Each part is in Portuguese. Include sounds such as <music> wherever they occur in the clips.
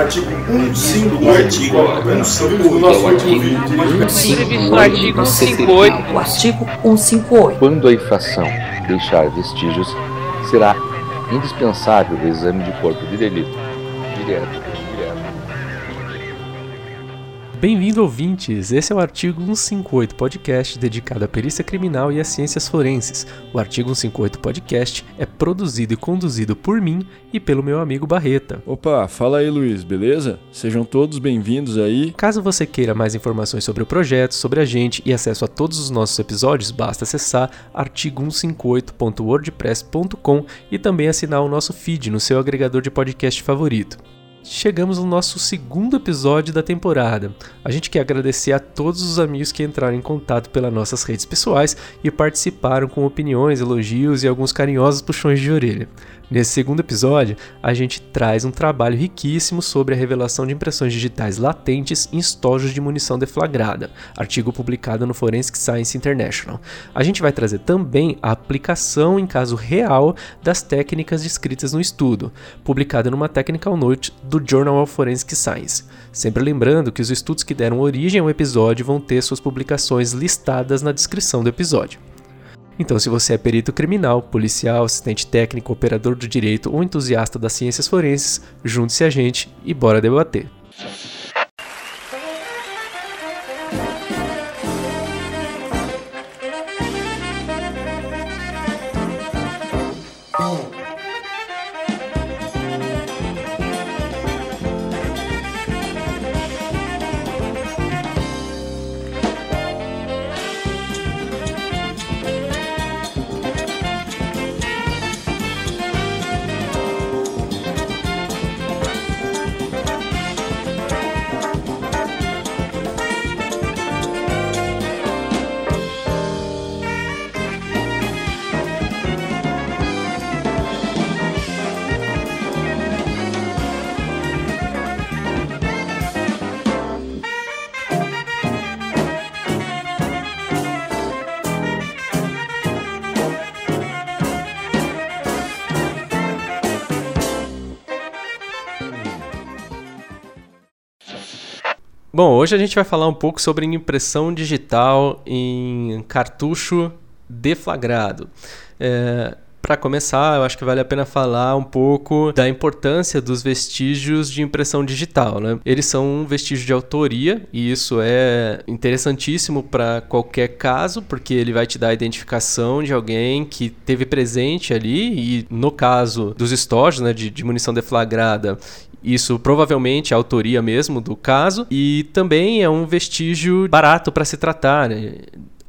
Artigo 158. O artigo 158. O artigo 158. O artigo 158. Quando a infração deixar vestígios, será indispensável o exame de corpo de delito, direto. Bem-vindo, ouvintes! Esse é o artigo 158 Podcast dedicado à perícia criminal e às ciências forenses. O artigo 158 Podcast é produzido e conduzido por mim e pelo meu amigo Barreta. Opa, fala aí Luiz, beleza? Sejam todos bem-vindos aí. Caso você queira mais informações sobre o projeto, sobre a gente e acesso a todos os nossos episódios, basta acessar artigo158.wordpress.com e também assinar o nosso feed no seu agregador de podcast favorito. Chegamos no nosso segundo episódio da temporada. A gente quer agradecer a todos os amigos que entraram em contato pelas nossas redes pessoais e participaram com opiniões, elogios e alguns carinhosos puxões de orelha. Nesse segundo episódio, a gente traz um trabalho riquíssimo sobre a revelação de impressões digitais latentes em estojos de munição deflagrada, artigo publicado no Forensic Science International. A gente vai trazer também a aplicação em caso real das técnicas descritas no estudo, publicada numa Technical Note do Journal of Forensic Science. Sempre lembrando que os estudos que deram origem ao episódio vão ter suas publicações listadas na descrição do episódio. Então, se você é perito criminal, policial, assistente técnico, operador do direito ou entusiasta das ciências forenses, junte-se a gente e bora debater. Bom, hoje a gente vai falar um pouco sobre impressão digital em cartucho deflagrado. É, para começar, eu acho que vale a pena falar um pouco da importância dos vestígios de impressão digital. Né? Eles são um vestígio de autoria e isso é interessantíssimo para qualquer caso, porque ele vai te dar a identificação de alguém que teve presente ali e no caso dos estojos né, de, de munição deflagrada isso provavelmente é a autoria mesmo do caso e também é um vestígio barato para se tratar. Né?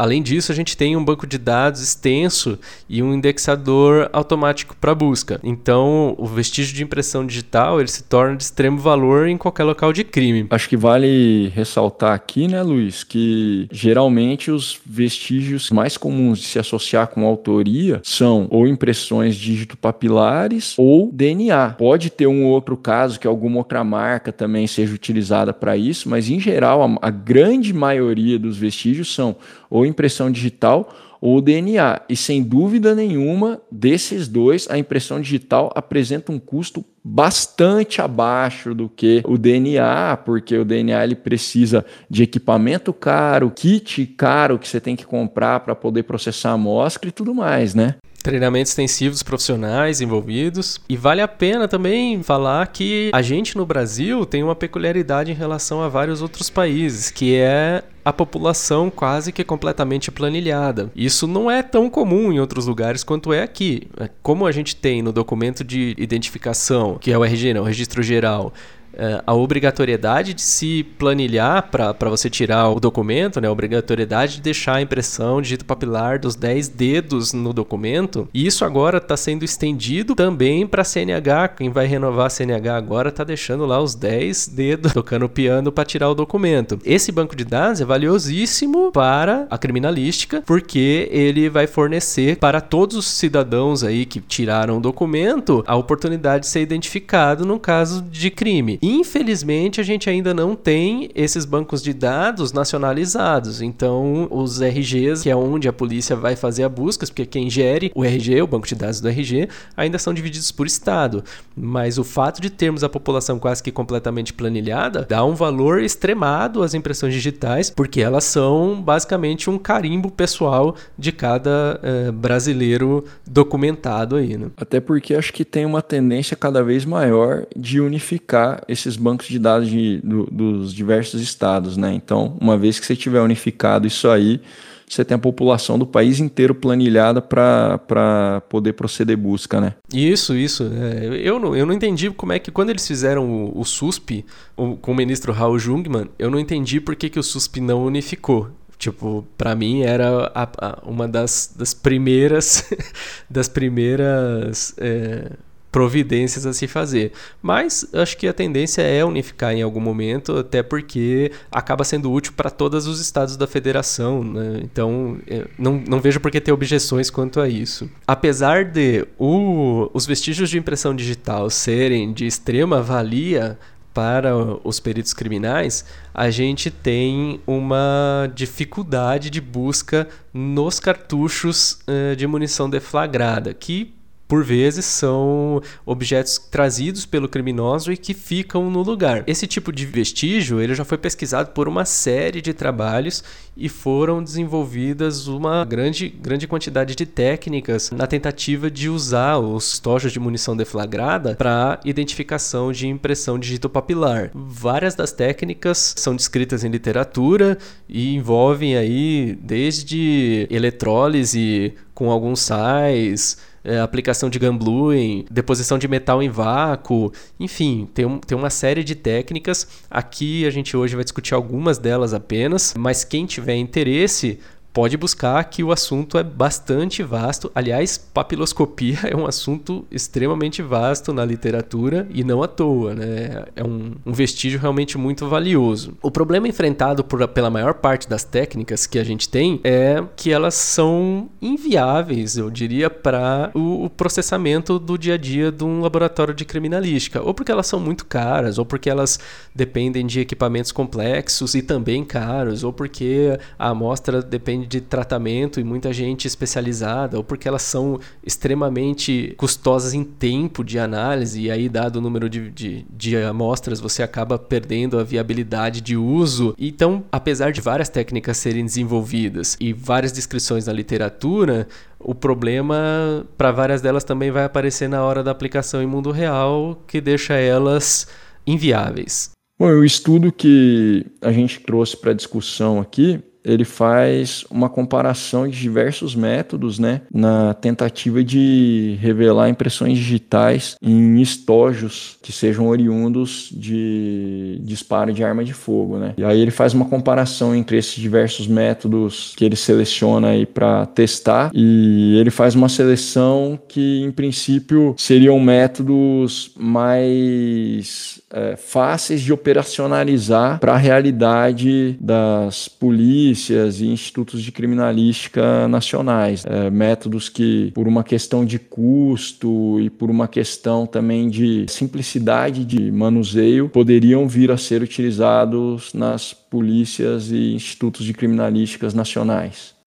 Além disso, a gente tem um banco de dados extenso e um indexador automático para busca. Então, o vestígio de impressão digital ele se torna de extremo valor em qualquer local de crime. Acho que vale ressaltar aqui, né, Luiz, que geralmente os vestígios mais comuns de se associar com autoria são ou impressões dígito papilares ou DNA. Pode ter um outro caso que alguma outra marca também seja utilizada para isso, mas em geral a, a grande maioria dos vestígios são ou impressão digital ou DNA. E sem dúvida nenhuma, desses dois, a impressão digital apresenta um custo bastante abaixo do que o DNA, porque o DNA ele precisa de equipamento caro, kit caro que você tem que comprar para poder processar a amostra e tudo mais, né? Treinamentos extensivos profissionais envolvidos. E vale a pena também falar que a gente no Brasil tem uma peculiaridade em relação a vários outros países, que é a população quase que completamente planilhada. Isso não é tão comum em outros lugares quanto é aqui. Como a gente tem no documento de identificação, que é o RG, não, o Registro Geral, é, a obrigatoriedade de se planilhar para você tirar o documento, né? a obrigatoriedade de deixar a impressão dígito papilar dos 10 dedos no documento. E isso agora está sendo estendido também para CNH. Quem vai renovar a CNH agora está deixando lá os 10 dedos <laughs> tocando piano para tirar o documento. Esse banco de dados é valiosíssimo para a criminalística, porque ele vai fornecer para todos os cidadãos aí que tiraram o documento a oportunidade de ser identificado no caso de crime. Infelizmente, a gente ainda não tem esses bancos de dados nacionalizados. Então, os RGs, que é onde a polícia vai fazer a busca, porque quem gere o RG, o banco de dados do RG, ainda são divididos por estado. Mas o fato de termos a população quase que completamente planilhada dá um valor extremado às impressões digitais, porque elas são basicamente um carimbo pessoal de cada uh, brasileiro documentado aí. Né? Até porque acho que tem uma tendência cada vez maior de unificar esses bancos de dados de, do, dos diversos estados, né? Então, uma vez que você tiver unificado isso aí, você tem a população do país inteiro planilhada para poder proceder busca, né? Isso, isso. É, eu, não, eu não entendi como é que quando eles fizeram o, o SUSP o, com o ministro Raul Jungmann, eu não entendi por que, que o SUSP não unificou. Tipo, para mim era a, a, uma das, das primeiras <laughs> das primeiras é, providências a se fazer. Mas acho que a tendência é unificar em algum momento, até porque acaba sendo útil para todos os estados da federação. Né? Então, é, não, não vejo por que ter objeções quanto a isso. Apesar de o, os vestígios de impressão digital serem de extrema valia para os peritos criminais, a gente tem uma dificuldade de busca nos cartuchos uh, de munição deflagrada, que por vezes são objetos trazidos pelo criminoso e que ficam no lugar. Esse tipo de vestígio ele já foi pesquisado por uma série de trabalhos e foram desenvolvidas uma grande, grande quantidade de técnicas na tentativa de usar os tojos de munição deflagrada para identificação de impressão digitopapilar. Várias das técnicas são descritas em literatura e envolvem aí desde eletrólise com alguns sais é, aplicação de gambluing, deposição de metal em vácuo, enfim, tem, um, tem uma série de técnicas. Aqui a gente hoje vai discutir algumas delas apenas, mas quem tiver interesse pode buscar que o assunto é bastante vasto. Aliás, papiloscopia <laughs> é um assunto extremamente vasto na literatura e não à toa, né? É um, um vestígio realmente muito valioso. O problema enfrentado por, pela maior parte das técnicas que a gente tem é que elas são inviáveis, eu diria, para o, o processamento do dia a dia de um laboratório de criminalística, ou porque elas são muito caras, ou porque elas dependem de equipamentos complexos e também caros, ou porque a amostra depende depende de tratamento e muita gente especializada, ou porque elas são extremamente custosas em tempo de análise, e aí, dado o número de, de, de amostras, você acaba perdendo a viabilidade de uso. Então, apesar de várias técnicas serem desenvolvidas e várias descrições na literatura, o problema para várias delas também vai aparecer na hora da aplicação em mundo real, que deixa elas inviáveis. Bom, o estudo que a gente trouxe para discussão aqui ele faz uma comparação de diversos métodos, né, na tentativa de revelar impressões digitais em estojos que sejam oriundos de disparo de arma de fogo, né. E aí ele faz uma comparação entre esses diversos métodos que ele seleciona aí para testar e ele faz uma seleção que, em princípio, seriam métodos mais é, fáceis de operacionalizar para a realidade das polícias e institutos de criminalística nacionais. É, métodos que, por uma questão de custo e por uma questão também de simplicidade de manuseio, poderiam vir a ser utilizados nas polícias e institutos de criminalísticas nacionais.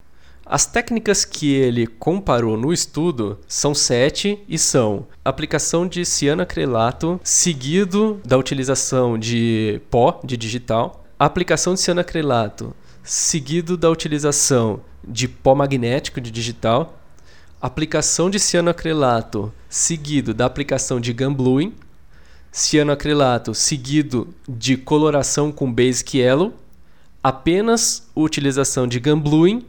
As técnicas que ele comparou no estudo são sete e são aplicação de cianacrilato seguido da utilização de pó de digital, aplicação de cianacrilato seguido da utilização de pó magnético de digital, aplicação de cianoacrilato seguido da aplicação de gambluing, cianoacrilato seguido de coloração com basic yellow, apenas utilização de gambluing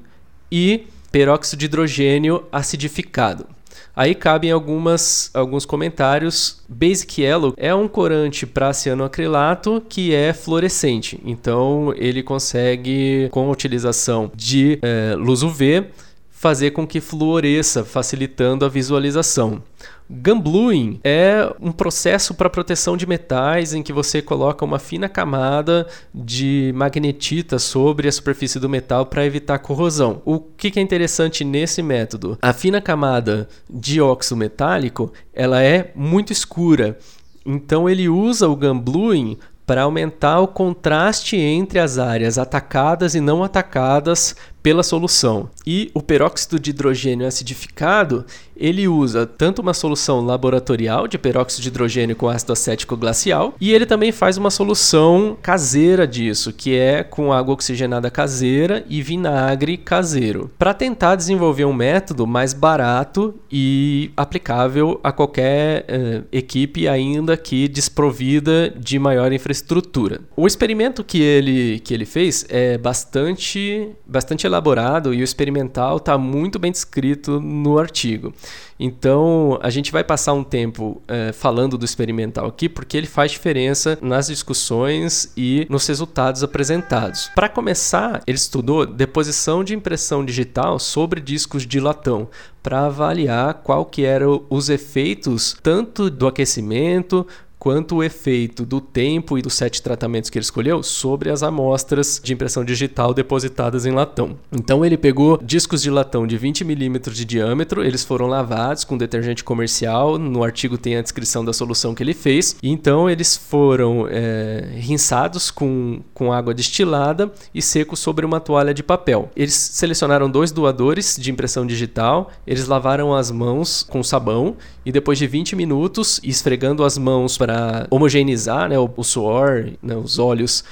e peróxido de hidrogênio acidificado. Aí cabem algumas, alguns comentários. Basic Yellow é um corante para cianoacrilato que é fluorescente. Então ele consegue, com a utilização de é, luz UV, fazer com que fluoresça, facilitando a visualização. Gambluing é um processo para proteção de metais em que você coloca uma fina camada de magnetita sobre a superfície do metal para evitar corrosão. O que é interessante nesse método? A fina camada de óxido metálico ela é muito escura Então ele usa o gun bluing para aumentar o contraste entre as áreas atacadas e não atacadas pela solução. E o peróxido de hidrogênio acidificado, ele usa tanto uma solução laboratorial de peróxido de hidrogênio com ácido acético glacial, e ele também faz uma solução caseira disso, que é com água oxigenada caseira e vinagre caseiro, para tentar desenvolver um método mais barato e aplicável a qualquer eh, equipe ainda que desprovida de maior infraestrutura. O experimento que ele que ele fez é bastante bastante elaborado e o experimental está muito bem descrito no artigo. Então, a gente vai passar um tempo é, falando do experimental aqui, porque ele faz diferença nas discussões e nos resultados apresentados. Para começar, ele estudou deposição de impressão digital sobre discos de latão, para avaliar qual que eram os efeitos tanto do aquecimento quanto o efeito do tempo e dos sete tratamentos que ele escolheu sobre as amostras de impressão digital depositadas em latão. Então ele pegou discos de latão de 20 milímetros de diâmetro, eles foram lavados com detergente comercial, no artigo tem a descrição da solução que ele fez, então eles foram é, rinçados com, com água destilada e secos sobre uma toalha de papel. Eles selecionaram dois doadores de impressão digital, eles lavaram as mãos com sabão e depois de 20 minutos, esfregando as mãos para homogeneizar né, o, o suor, né, os óleos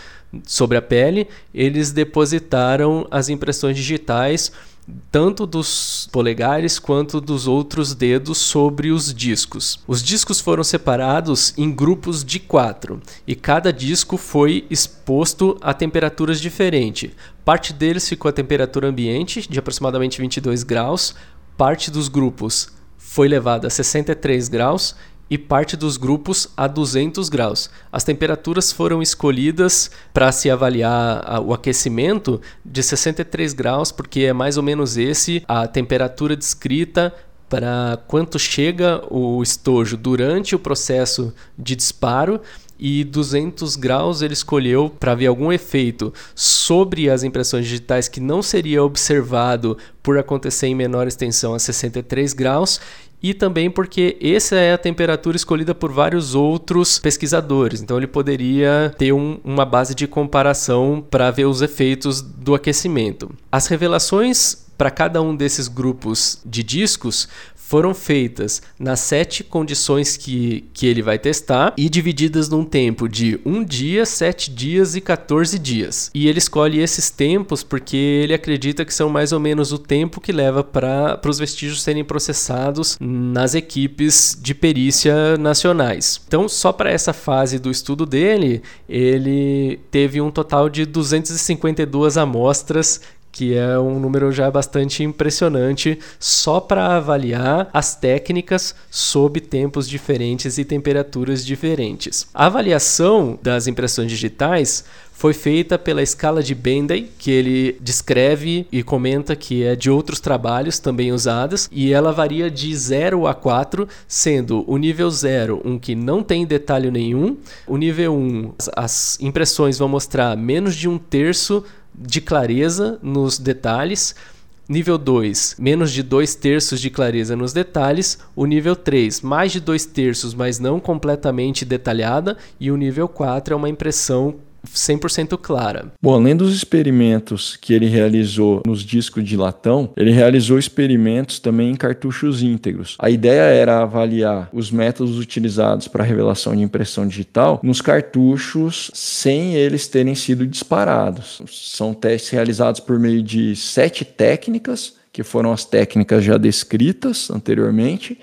sobre a pele, eles depositaram as impressões digitais tanto dos polegares quanto dos outros dedos sobre os discos. Os discos foram separados em grupos de quatro e cada disco foi exposto a temperaturas diferentes. Parte deles ficou a temperatura ambiente de aproximadamente 22 graus, parte dos grupos foi levada a 63 graus e parte dos grupos a 200 graus. As temperaturas foram escolhidas para se avaliar o aquecimento de 63 graus, porque é mais ou menos esse a temperatura descrita para quanto chega o estojo durante o processo de disparo e 200 graus ele escolheu para ver algum efeito sobre as impressões digitais que não seria observado por acontecer em menor extensão a 63 graus e também porque essa é a temperatura escolhida por vários outros pesquisadores. Então ele poderia ter um, uma base de comparação para ver os efeitos do aquecimento. As revelações para cada um desses grupos de discos foram feitas nas sete condições que, que ele vai testar e divididas num tempo de um dia, sete dias e 14 dias. E ele escolhe esses tempos porque ele acredita que são mais ou menos o tempo que leva para os vestígios serem processados nas equipes de perícia nacionais. Então, só para essa fase do estudo dele, ele teve um total de 252 amostras que é um número já bastante impressionante só para avaliar as técnicas sob tempos diferentes e temperaturas diferentes. A avaliação das impressões digitais foi feita pela escala de Bendey, que ele descreve e comenta que é de outros trabalhos também usadas, e ela varia de 0 a 4, sendo o nível 0 um que não tem detalhe nenhum, o nível 1 um, as impressões vão mostrar menos de um terço de clareza nos detalhes. Nível 2, menos de 2 terços de clareza nos detalhes. O nível 3, mais de 2 terços, mas não completamente detalhada. E o nível 4 é uma impressão 100% clara. Bom, além dos experimentos que ele realizou nos discos de latão, ele realizou experimentos também em cartuchos íntegros. A ideia era avaliar os métodos utilizados para a revelação de impressão digital nos cartuchos sem eles terem sido disparados. São testes realizados por meio de sete técnicas, que foram as técnicas já descritas anteriormente,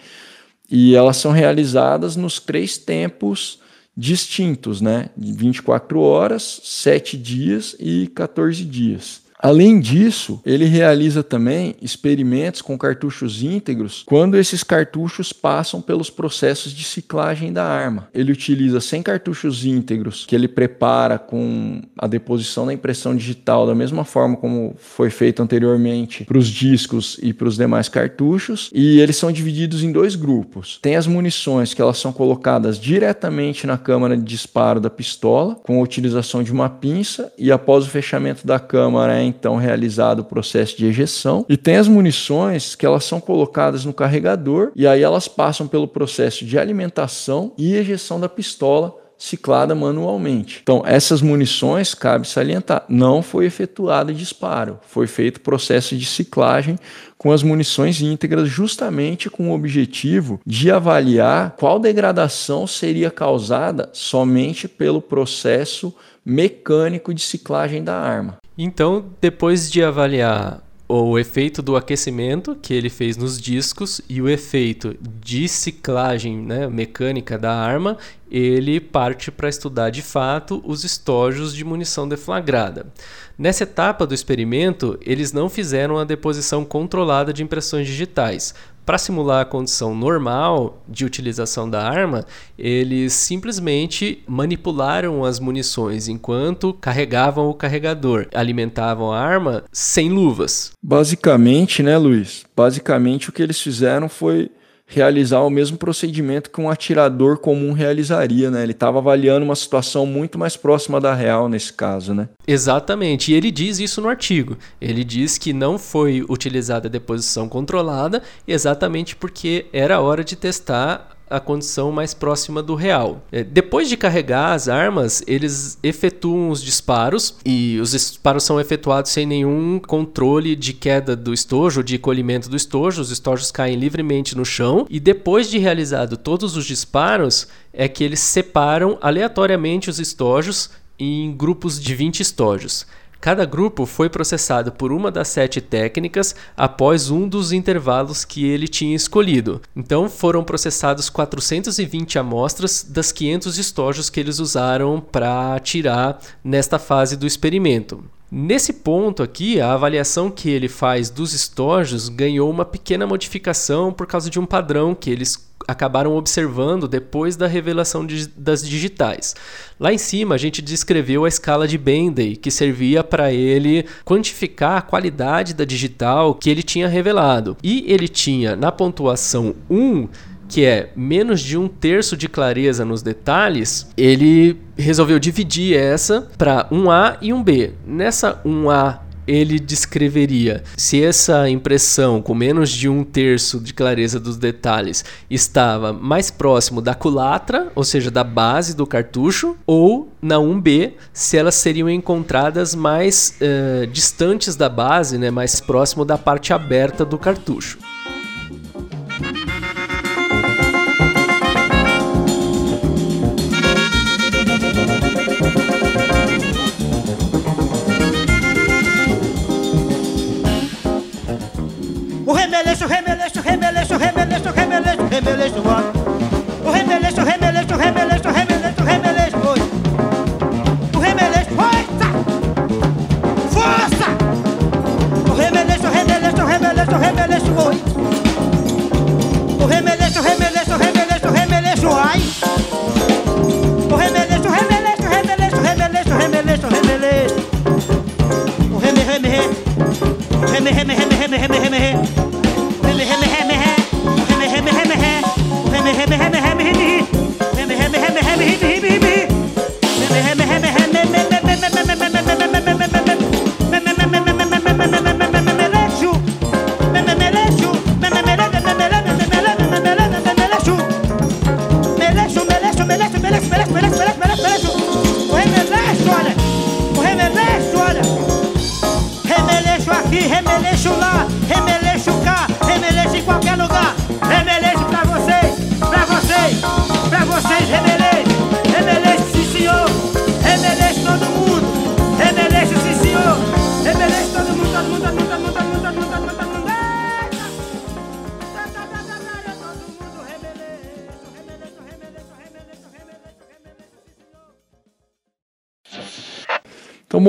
e elas são realizadas nos três tempos distintos, né? 24 horas, 7 dias e 14 dias. Além disso, ele realiza também experimentos com cartuchos íntegros quando esses cartuchos passam pelos processos de ciclagem da arma. Ele utiliza 100 cartuchos íntegros que ele prepara com a deposição da impressão digital da mesma forma como foi feito anteriormente para os discos e para os demais cartuchos, e eles são divididos em dois grupos. Tem as munições que elas são colocadas diretamente na câmara de disparo da pistola com a utilização de uma pinça e após o fechamento da câmara então realizado o processo de ejeção. E tem as munições que elas são colocadas no carregador e aí elas passam pelo processo de alimentação e ejeção da pistola ciclada manualmente. Então, essas munições, cabe salientar, não foi efetuado disparo, foi feito processo de ciclagem com as munições íntegras, justamente com o objetivo de avaliar qual degradação seria causada somente pelo processo mecânico de ciclagem da arma. Então, depois de avaliar o efeito do aquecimento que ele fez nos discos e o efeito de ciclagem né, mecânica da arma, ele parte para estudar de fato os estojos de munição deflagrada. Nessa etapa do experimento, eles não fizeram a deposição controlada de impressões digitais, para simular a condição normal de utilização da arma, eles simplesmente manipularam as munições enquanto carregavam o carregador, alimentavam a arma sem luvas. Basicamente, né, Luiz? Basicamente o que eles fizeram foi realizar o mesmo procedimento que um atirador comum realizaria, né? Ele estava avaliando uma situação muito mais próxima da real nesse caso, né? Exatamente, e ele diz isso no artigo. Ele diz que não foi utilizada a deposição controlada exatamente porque era hora de testar a condição mais próxima do real. É, depois de carregar as armas, eles efetuam os disparos e os disparos são efetuados sem nenhum controle de queda do estojo, de colhimento do estojo. Os estojos caem livremente no chão e depois de realizado todos os disparos, é que eles separam aleatoriamente os estojos em grupos de 20 estojos. Cada grupo foi processado por uma das sete técnicas após um dos intervalos que ele tinha escolhido. Então foram processados 420 amostras das 500 estojos que eles usaram para tirar nesta fase do experimento. Nesse ponto aqui, a avaliação que ele faz dos estojos ganhou uma pequena modificação por causa de um padrão que eles acabaram observando depois da revelação de, das digitais. Lá em cima, a gente descreveu a escala de Bendey, que servia para ele quantificar a qualidade da digital que ele tinha revelado. E ele tinha na pontuação 1 que é menos de um terço de clareza nos detalhes, ele resolveu dividir essa para um A e um B. Nessa 1A ele descreveria se essa impressão com menos de um terço de clareza dos detalhes estava mais próximo da culatra, ou seja, da base do cartucho, ou na 1B, se elas seriam encontradas mais uh, distantes da base, né, mais próximo da parte aberta do cartucho. Remeleixo, remeleixo, remeleixo, remeleixo, remeleixo, remeleixo, vai. O remeleixo, remeleixo, remeleixo, remeleixo, remeleixo, foi. O remeleixo, força! Força! O remeleixo, remeleixo, remeleixo, remeleixo, foi.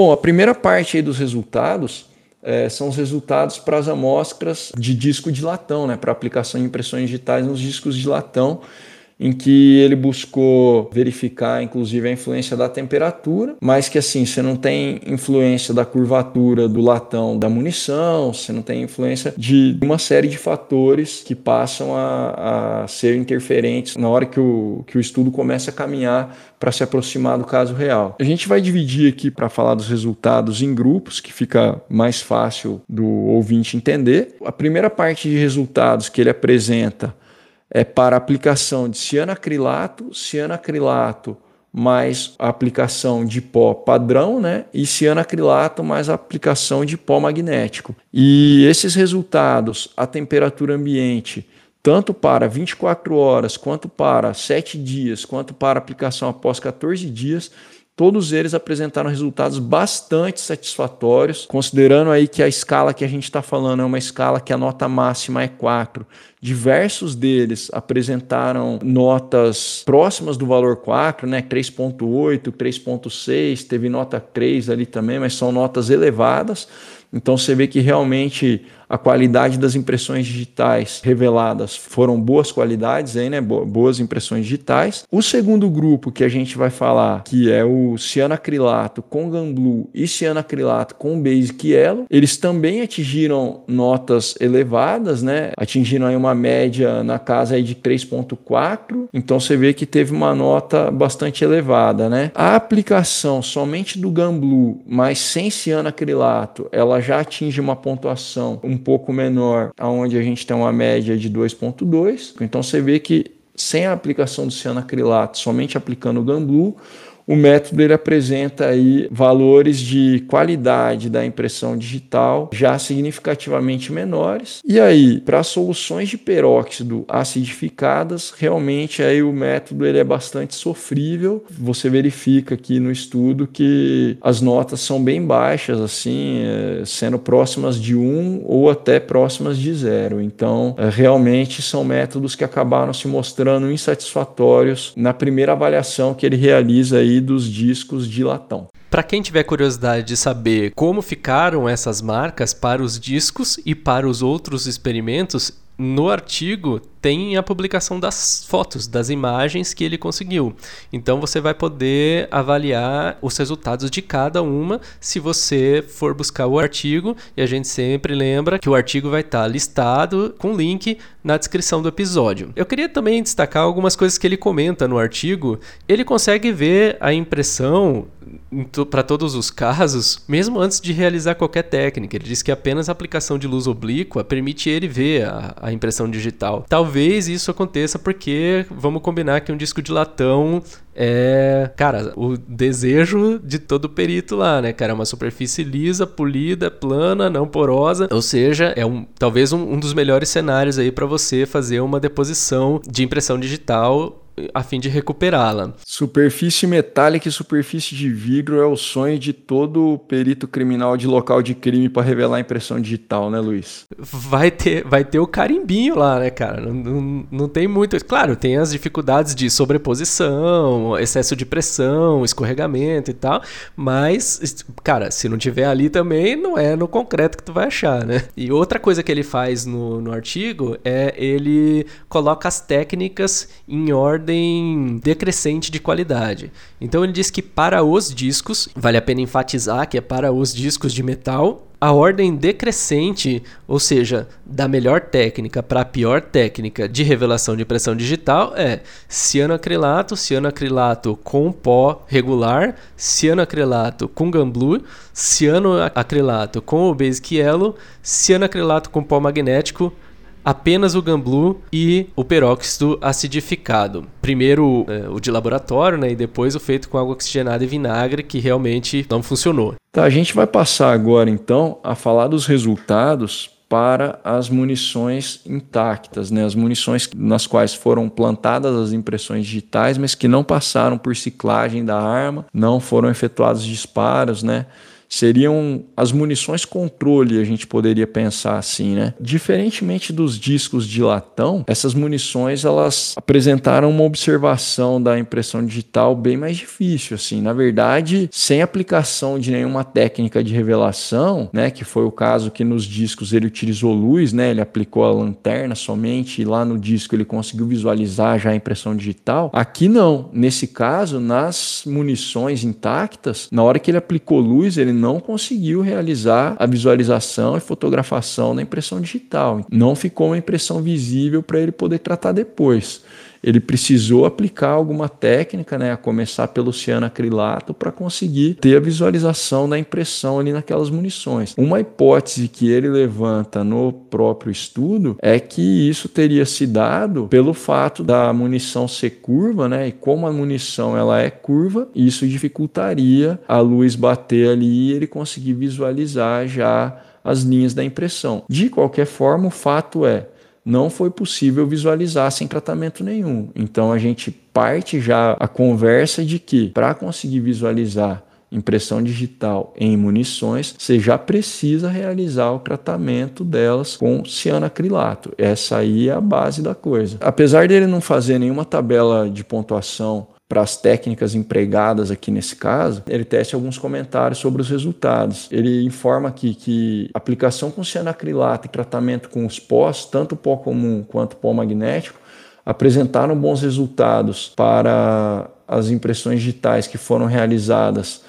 Bom, a primeira parte aí dos resultados é, são os resultados para as amostras de disco de latão, né, para aplicação de impressões digitais nos discos de latão. Em que ele buscou verificar, inclusive, a influência da temperatura, mas que assim, você não tem influência da curvatura do latão da munição, você não tem influência de uma série de fatores que passam a, a ser interferentes na hora que o, que o estudo começa a caminhar para se aproximar do caso real. A gente vai dividir aqui para falar dos resultados em grupos, que fica mais fácil do ouvinte entender. A primeira parte de resultados que ele apresenta é para aplicação de cianacrilato, cianacrilato mais aplicação de pó padrão, né? E cianacrilato mais aplicação de pó magnético. E esses resultados, a temperatura ambiente, tanto para 24 horas, quanto para 7 dias, quanto para aplicação após 14 dias, Todos eles apresentaram resultados bastante satisfatórios, considerando aí que a escala que a gente está falando é uma escala que a nota máxima é 4. Diversos deles apresentaram notas próximas do valor 4, né? 3.8, 3.6, teve nota 3 ali também, mas são notas elevadas. Então você vê que realmente a qualidade das impressões digitais reveladas foram boas qualidades, aí, né? boas impressões digitais. O segundo grupo que a gente vai falar, que é o cianacrilato com Gamblu e cianacrilato com Basic Yellow, eles também atingiram notas elevadas, né? atingiram aí uma média na casa aí de 3.4, então você vê que teve uma nota bastante elevada. Né? A aplicação somente do Gamblu, mas sem cianacrilato, ela já atinge uma pontuação um pouco menor, aonde a gente tem uma média de 2.2. Então você vê que sem a aplicação do cianacrilato, somente aplicando o Gamblu, o método ele apresenta aí valores de qualidade da impressão digital já significativamente menores. E aí, para soluções de peróxido acidificadas, realmente aí o método ele é bastante sofrível. Você verifica aqui no estudo que as notas são bem baixas, assim, é, sendo próximas de 1 ou até próximas de zero. Então, é, realmente são métodos que acabaram se mostrando insatisfatórios na primeira avaliação que ele realiza aí dos discos de latão. Para quem tiver curiosidade de saber como ficaram essas marcas para os discos e para os outros experimentos, no artigo tem a publicação das fotos, das imagens que ele conseguiu. Então você vai poder avaliar os resultados de cada uma se você for buscar o artigo. E a gente sempre lembra que o artigo vai estar listado com link na descrição do episódio. Eu queria também destacar algumas coisas que ele comenta no artigo. Ele consegue ver a impressão para todos os casos, mesmo antes de realizar qualquer técnica. Ele diz que apenas a aplicação de luz oblíqua permite ele ver a, a impressão digital. Talvez isso aconteça porque vamos combinar que um disco de latão é, cara, o desejo de todo perito lá, né, cara? É uma superfície lisa, polida, plana, não porosa. Ou seja, é um, talvez um, um dos melhores cenários aí para você fazer uma deposição de impressão digital a fim de recuperá-la. Superfície metálica e superfície de vidro é o sonho de todo perito criminal de local de crime para revelar a impressão digital, né, Luiz? Vai ter, vai ter o carimbinho lá, né, cara? Não, não, não tem muito. Claro, tem as dificuldades de sobreposição, excesso de pressão, escorregamento e tal, mas, cara, se não tiver ali também, não é no concreto que tu vai achar, né? E outra coisa que ele faz no, no artigo é ele coloca as técnicas em ordem ordem decrescente de qualidade. Então ele diz que para os discos, vale a pena enfatizar que é para os discos de metal, a ordem decrescente, ou seja, da melhor técnica para a pior técnica de revelação de impressão digital é cianoacrilato, cianoacrilato com pó regular, cianoacrilato com gamblu, cianoacrilato com o basic yellow, cianoacrilato com pó magnético, apenas o Gamblu e o peróxido acidificado. Primeiro é, o de laboratório, né, e depois o feito com água oxigenada e vinagre, que realmente não funcionou. Tá, a gente vai passar agora então a falar dos resultados para as munições intactas, né? as munições nas quais foram plantadas as impressões digitais, mas que não passaram por ciclagem da arma, não foram efetuados disparos, né? Seriam as munições controle, a gente poderia pensar assim, né? Diferentemente dos discos de latão, essas munições elas apresentaram uma observação da impressão digital bem mais difícil, assim. Na verdade, sem aplicação de nenhuma técnica de revelação, né, que foi o caso que nos discos ele utilizou luz, né? Ele aplicou a lanterna somente e lá no disco ele conseguiu visualizar já a impressão digital. Aqui não. Nesse caso, nas munições intactas, na hora que ele aplicou luz, ele não conseguiu realizar a visualização e fotografação da impressão digital. Não ficou uma impressão visível para ele poder tratar depois ele precisou aplicar alguma técnica, né, a começar pelo cianacrilato, para conseguir ter a visualização da impressão ali naquelas munições. Uma hipótese que ele levanta no próprio estudo é que isso teria se dado pelo fato da munição ser curva, né, e como a munição ela é curva, isso dificultaria a luz bater ali e ele conseguir visualizar já as linhas da impressão. De qualquer forma, o fato é não foi possível visualizar sem tratamento nenhum. Então a gente parte já a conversa de que para conseguir visualizar impressão digital em munições, você já precisa realizar o tratamento delas com cianacrilato. Essa aí é a base da coisa. Apesar dele não fazer nenhuma tabela de pontuação para as técnicas empregadas aqui nesse caso, ele testa alguns comentários sobre os resultados. Ele informa aqui que aplicação com cianacrilato e tratamento com os pós, tanto pó comum quanto pó magnético, apresentaram bons resultados para as impressões digitais que foram realizadas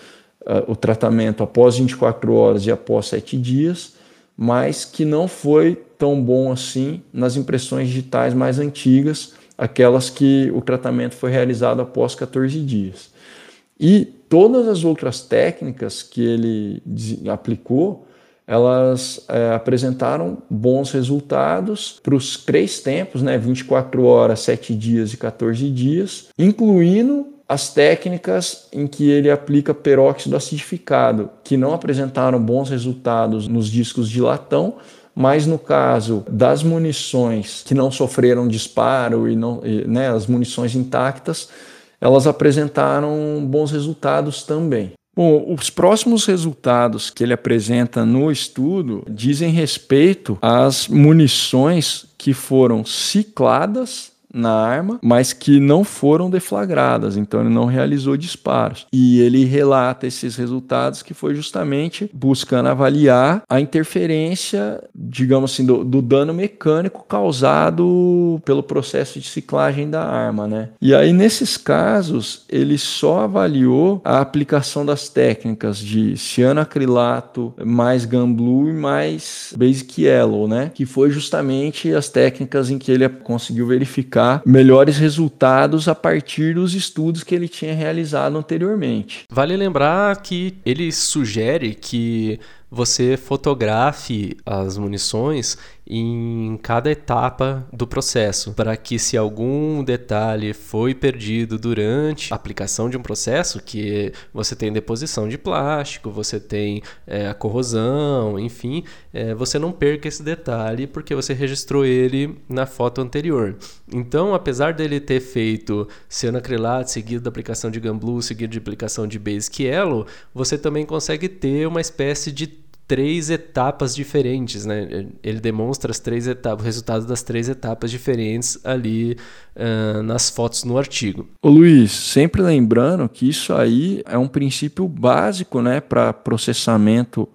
uh, o tratamento após 24 horas e após 7 dias, mas que não foi tão bom assim nas impressões digitais mais antigas, aquelas que o tratamento foi realizado após 14 dias. E todas as outras técnicas que ele aplicou, elas é, apresentaram bons resultados para os três tempos, né, 24 horas, 7 dias e 14 dias, incluindo as técnicas em que ele aplica peróxido acidificado, que não apresentaram bons resultados nos discos de latão, mas no caso das munições que não sofreram disparo e não, e, né, as munições intactas, elas apresentaram bons resultados também. Bom, os próximos resultados que ele apresenta no estudo dizem respeito às munições que foram cicladas na arma, mas que não foram deflagradas, então ele não realizou disparos. E ele relata esses resultados que foi justamente buscando avaliar a interferência, digamos assim, do, do dano mecânico causado pelo processo de ciclagem da arma, né? E aí nesses casos ele só avaliou a aplicação das técnicas de cianacrilato mais gun blue e mais basic yellow, né? Que foi justamente as técnicas em que ele conseguiu verificar buscar melhores resultados a partir dos estudos que ele tinha realizado anteriormente. Vale lembrar que ele sugere que você fotografe as munições em cada etapa do processo, para que se algum detalhe foi perdido durante a aplicação de um processo, que você tem deposição de plástico, você tem é, a corrosão, enfim, é, você não perca esse detalhe porque você registrou ele na foto anterior. Então, apesar dele ter feito cianoacrilato seguido da aplicação de Gamblu, seguido de aplicação de Basic Yellow, você também consegue ter uma espécie de três etapas diferentes, né? Ele demonstra as três etapas, o resultado das três etapas diferentes ali uh, nas fotos no artigo. Ô Luiz, sempre lembrando que isso aí é um princípio básico, né, para processamento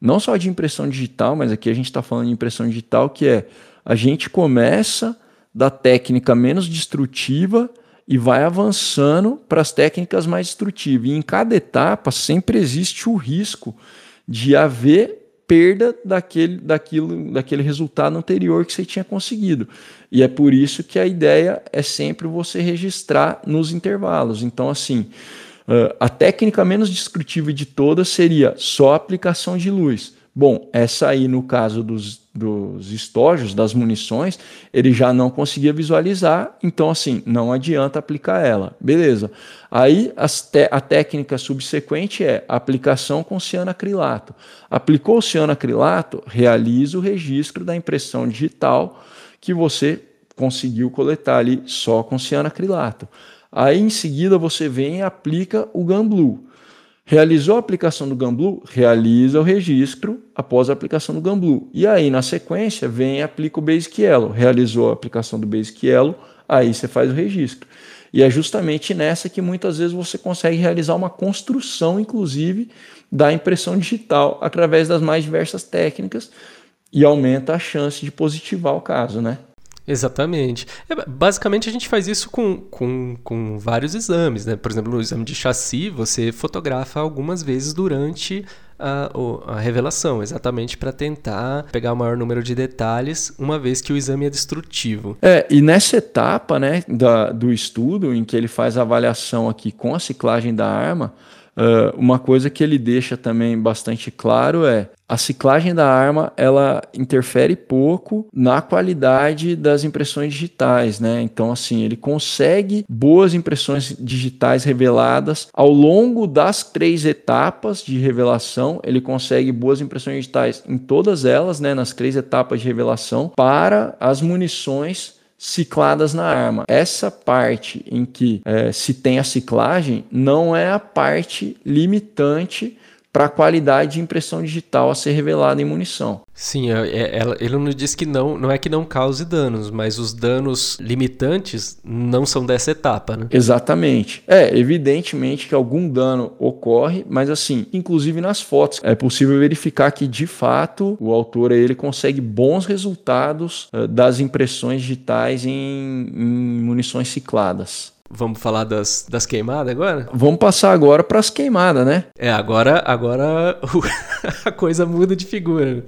não só de impressão digital, mas aqui a gente está falando de impressão digital, que é a gente começa da técnica menos destrutiva e vai avançando para as técnicas mais destrutivas. E em cada etapa sempre existe o risco de haver perda daquele, daquilo, daquele resultado anterior que você tinha conseguido. E é por isso que a ideia é sempre você registrar nos intervalos. Então, assim, a técnica menos descritiva de todas seria só aplicação de luz. Bom, essa aí, no caso dos, dos estojos, das munições, ele já não conseguia visualizar, então, assim, não adianta aplicar ela. Beleza. Aí, a técnica subsequente é aplicação com cianacrilato. Aplicou o cianacrilato, realiza o registro da impressão digital que você conseguiu coletar ali só com cianacrilato. Aí, em seguida, você vem e aplica o GAN Blue. Realizou a aplicação do Gamblu, realiza o registro após a aplicação do Gamblu. E aí, na sequência, vem e aplica o Basic Yellow. Realizou a aplicação do Basic Yellow, aí você faz o registro. E é justamente nessa que muitas vezes você consegue realizar uma construção, inclusive, da impressão digital através das mais diversas técnicas e aumenta a chance de positivar o caso, né? Exatamente. É, basicamente, a gente faz isso com, com, com vários exames, né? Por exemplo, no exame de chassi, você fotografa algumas vezes durante a, a revelação, exatamente para tentar pegar o maior número de detalhes, uma vez que o exame é destrutivo. É, e nessa etapa, né, da, do estudo, em que ele faz a avaliação aqui com a ciclagem da arma, Uh, uma coisa que ele deixa também bastante claro é a ciclagem da arma ela interfere pouco na qualidade das impressões digitais, né? Então assim ele consegue boas impressões digitais reveladas ao longo das três etapas de revelação. Ele consegue boas impressões digitais em todas elas, né? Nas três etapas de revelação para as munições cicladas na arma. Essa parte em que é, se tem a ciclagem não é a parte limitante para a qualidade de impressão digital a ser revelada em munição. Sim, é, é, ele não diz que não, não é que não cause danos, mas os danos limitantes não são dessa etapa, né? Exatamente. É, evidentemente que algum dano ocorre, mas assim, inclusive nas fotos, é possível verificar que de fato o autor ele consegue bons resultados uh, das impressões digitais em, em munições cicladas. Vamos falar das, das queimadas agora? Vamos passar agora para as queimadas, né? É, agora, agora <laughs> a coisa muda de figura.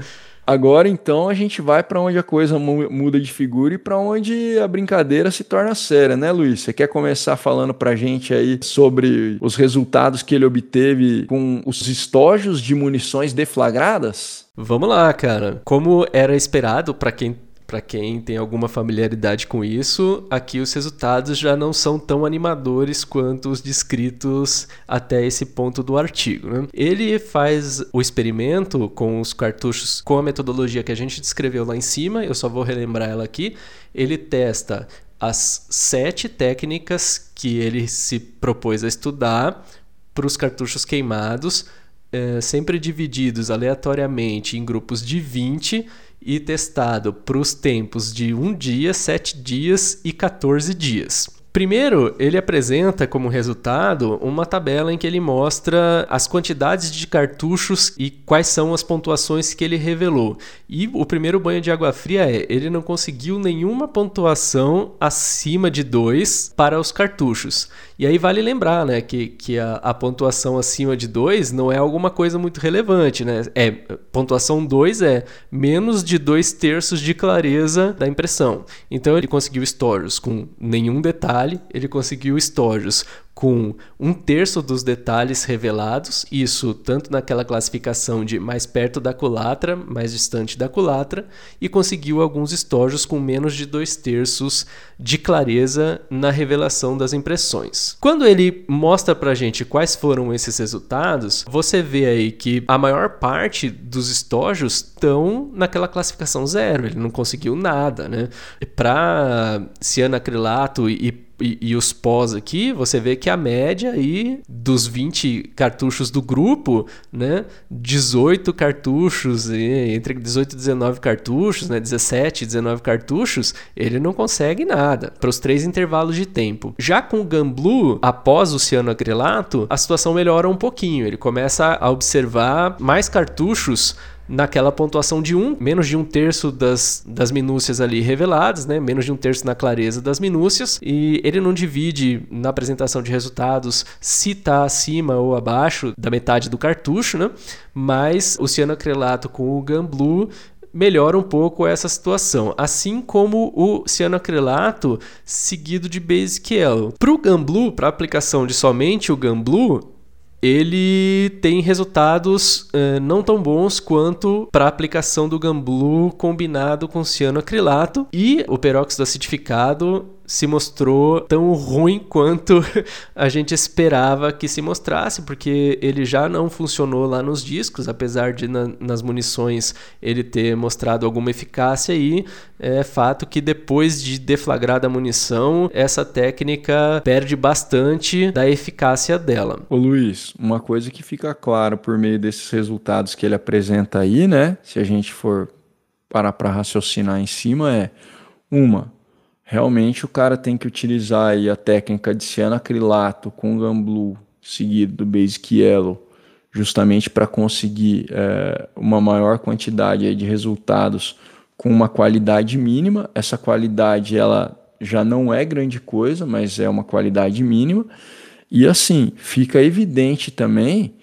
Agora então a gente vai para onde a coisa muda de figura e para onde a brincadeira se torna séria, né, Luiz? Você quer começar falando para a gente aí sobre os resultados que ele obteve com os estojos de munições deflagradas? Vamos lá, cara. Como era esperado para quem para quem tem alguma familiaridade com isso, aqui os resultados já não são tão animadores quanto os descritos até esse ponto do artigo. Né? Ele faz o experimento com os cartuchos com a metodologia que a gente descreveu lá em cima, eu só vou relembrar ela aqui. Ele testa as sete técnicas que ele se propôs a estudar para os cartuchos queimados, é, sempre divididos aleatoriamente em grupos de 20 e testado para os tempos de um dia, sete dias e 14 dias. Primeiro, ele apresenta como resultado uma tabela em que ele mostra as quantidades de cartuchos e quais são as pontuações que ele revelou. E o primeiro banho de água fria é: ele não conseguiu nenhuma pontuação acima de 2 para os cartuchos. E aí vale lembrar né, que, que a, a pontuação acima de 2 não é alguma coisa muito relevante. Né? É, pontuação 2 é menos de 2 terços de clareza da impressão. Então ele conseguiu stories com nenhum detalhe ele conseguiu estojos com um terço dos detalhes revelados, isso tanto naquela classificação de mais perto da culatra, mais distante da culatra, e conseguiu alguns estojos com menos de dois terços de clareza na revelação das impressões. Quando ele mostra pra gente quais foram esses resultados, você vê aí que a maior parte dos estojos estão naquela classificação zero, ele não conseguiu nada, né? Para cianacrilato e e, e, os pós aqui, você vê que a média aí dos 20 cartuchos do grupo, né, 18 cartuchos, entre 18 e 19 cartuchos, né, 17 e 19 cartuchos, ele não consegue nada para os três intervalos de tempo. Já com o Gamblu, após o cianoacrilato, a situação melhora um pouquinho, ele começa a observar mais cartuchos naquela pontuação de um, menos de um terço das, das minúcias ali reveladas, né? menos de um terço na clareza das minúcias, e ele não divide na apresentação de resultados se está acima ou abaixo da metade do cartucho, né? mas o cianoacrilato com o Gamblu melhora um pouco essa situação, assim como o cianoacrilato seguido de Basic. Para o Gamblu, para aplicação de somente o Gamblu, ele tem resultados uh, não tão bons quanto para a aplicação do Gamblu combinado com cianoacrilato e o peróxido acidificado se mostrou tão ruim quanto <laughs> a gente esperava que se mostrasse, porque ele já não funcionou lá nos discos, apesar de na, nas munições ele ter mostrado alguma eficácia e é fato que depois de deflagrada a munição, essa técnica perde bastante da eficácia dela. Ô Luiz, uma coisa que fica claro por meio desses resultados que ele apresenta aí, né? Se a gente for parar para raciocinar em cima, é uma, realmente o cara tem que utilizar aí a técnica de cianacrilato com gamblu seguido do Basic Yellow justamente para conseguir é, uma maior quantidade de resultados com uma qualidade mínima. Essa qualidade ela já não é grande coisa, mas é uma qualidade mínima. E assim, fica evidente também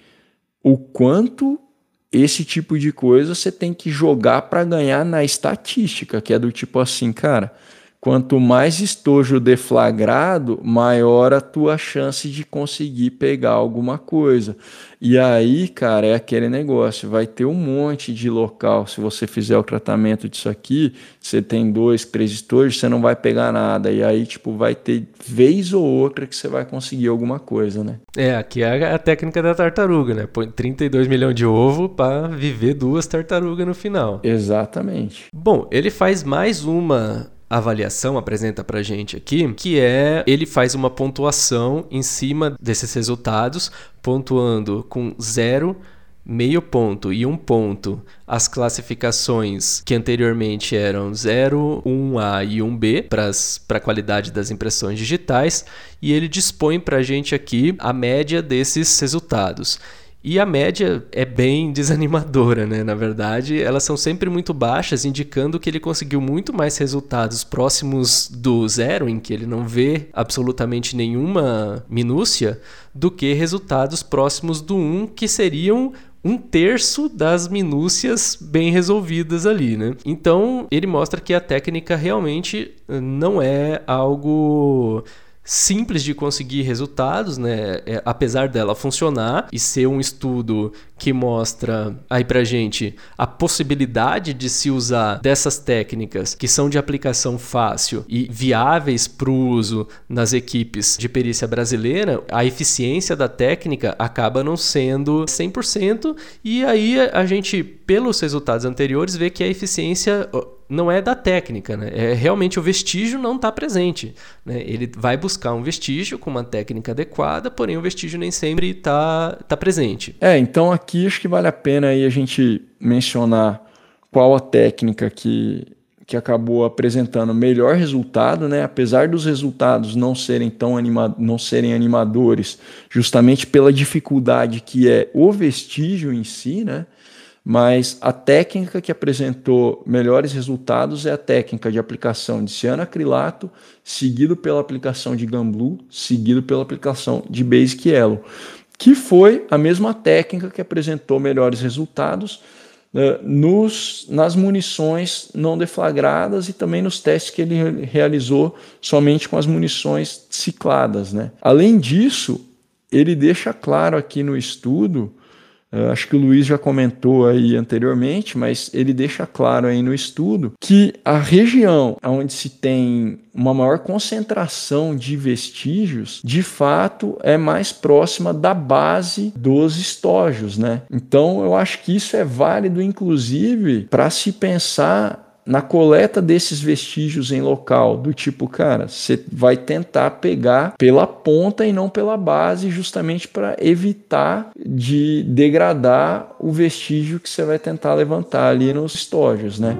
o quanto esse tipo de coisa você tem que jogar para ganhar na estatística, que é do tipo assim, cara, quanto mais estojo deflagrado, maior a tua chance de conseguir pegar alguma coisa. E aí, cara, é aquele negócio, vai ter um monte de local. Se você fizer o tratamento disso aqui, você tem dois, três estojos, você não vai pegar nada. E aí, tipo, vai ter vez ou outra que você vai conseguir alguma coisa, né? É, aqui é a técnica da tartaruga, né? Põe 32 milhões de ovo para viver duas tartarugas no final. Exatamente. Bom, ele faz mais uma avaliação apresenta para gente aqui, que é ele faz uma pontuação em cima desses resultados, pontuando com zero meio ponto e um ponto as classificações que anteriormente eram 0, 1A e 1B para a qualidade das impressões digitais e ele dispõe para a gente aqui a média desses resultados. E a média é bem <laughs> desanimadora, né? Na verdade, elas são sempre muito baixas, indicando que ele conseguiu muito mais resultados próximos do zero, em que ele não vê absolutamente nenhuma minúcia, do que resultados próximos do 1, um, que seriam um terço das minúcias bem resolvidas ali, né? Então ele mostra que a técnica realmente não é algo simples de conseguir resultados, né? É, apesar dela funcionar e ser um estudo que mostra aí pra gente a possibilidade de se usar dessas técnicas que são de aplicação fácil e viáveis para o uso nas equipes de perícia brasileira, a eficiência da técnica acaba não sendo 100% e aí a gente, pelos resultados anteriores, vê que a eficiência não é da técnica, né? É realmente o vestígio não está presente. Né? Ele vai buscar um vestígio com uma técnica adequada, porém o vestígio nem sempre está tá presente. É, então aqui acho que vale a pena aí a gente mencionar qual a técnica que, que acabou apresentando melhor resultado, né? Apesar dos resultados não serem tão anima não serem animadores, justamente pela dificuldade que é o vestígio em si, né? Mas a técnica que apresentou melhores resultados é a técnica de aplicação de cianacrilato, seguido pela aplicação de Gamblu, seguido pela aplicação de Basic Yellow, que foi a mesma técnica que apresentou melhores resultados uh, nos, nas munições não deflagradas e também nos testes que ele realizou somente com as munições cicladas. Né? Além disso, ele deixa claro aqui no estudo Acho que o Luiz já comentou aí anteriormente, mas ele deixa claro aí no estudo que a região onde se tem uma maior concentração de vestígios, de fato, é mais próxima da base dos estógios, né? Então, eu acho que isso é válido, inclusive, para se pensar na coleta desses vestígios em local, do tipo, cara, você vai tentar pegar pela ponta e não pela base, justamente para evitar de degradar o vestígio que você vai tentar levantar ali nos estógios, né?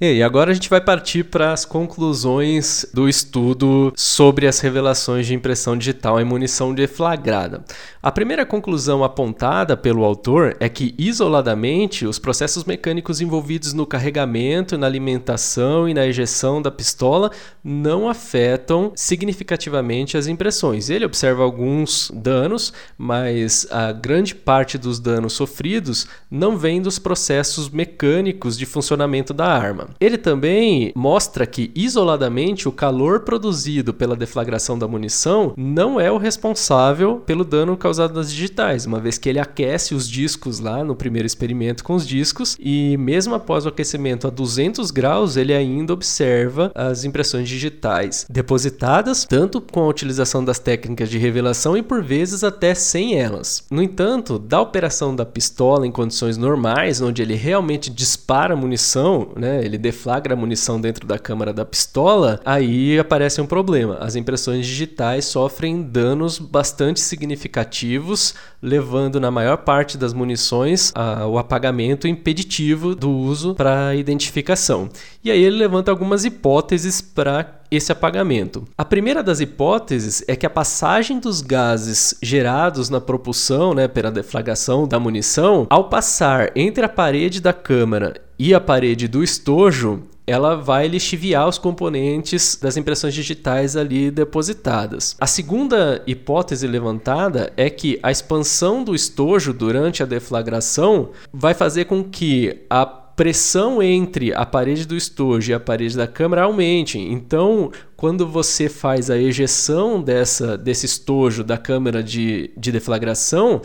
E agora a gente vai partir para as conclusões do estudo sobre as revelações de impressão digital em munição deflagrada. A primeira conclusão apontada pelo autor é que, isoladamente, os processos mecânicos envolvidos no carregamento, na alimentação e na ejeção da pistola não afetam significativamente as impressões. Ele observa alguns danos, mas a grande parte dos danos sofridos não vem dos processos mecânicos de funcionamento da arma. Ele também mostra que, isoladamente, o calor produzido pela deflagração da munição não é o responsável pelo dano causado nas digitais, uma vez que ele aquece os discos lá no primeiro experimento com os discos e, mesmo após o aquecimento a 200 graus, ele ainda observa as impressões digitais depositadas, tanto com a utilização das técnicas de revelação e, por vezes, até sem elas. No entanto, da operação da pistola em condições normais, onde ele realmente dispara munição, né, ele deflagra a munição dentro da câmara da pistola, aí aparece um problema. As impressões digitais sofrem danos bastante significativos, levando na maior parte das munições ao apagamento impeditivo do uso para identificação. E aí ele levanta algumas hipóteses para esse apagamento. A primeira das hipóteses é que a passagem dos gases gerados na propulsão, né, pela deflagração da munição, ao passar entre a parede da câmara e a parede do estojo, ela vai lixiviar os componentes das impressões digitais ali depositadas. A segunda hipótese levantada é que a expansão do estojo durante a deflagração vai fazer com que a pressão entre a parede do estojo e a parede da câmara aumente. Então, quando você faz a ejeção dessa, desse estojo da câmara de, de deflagração,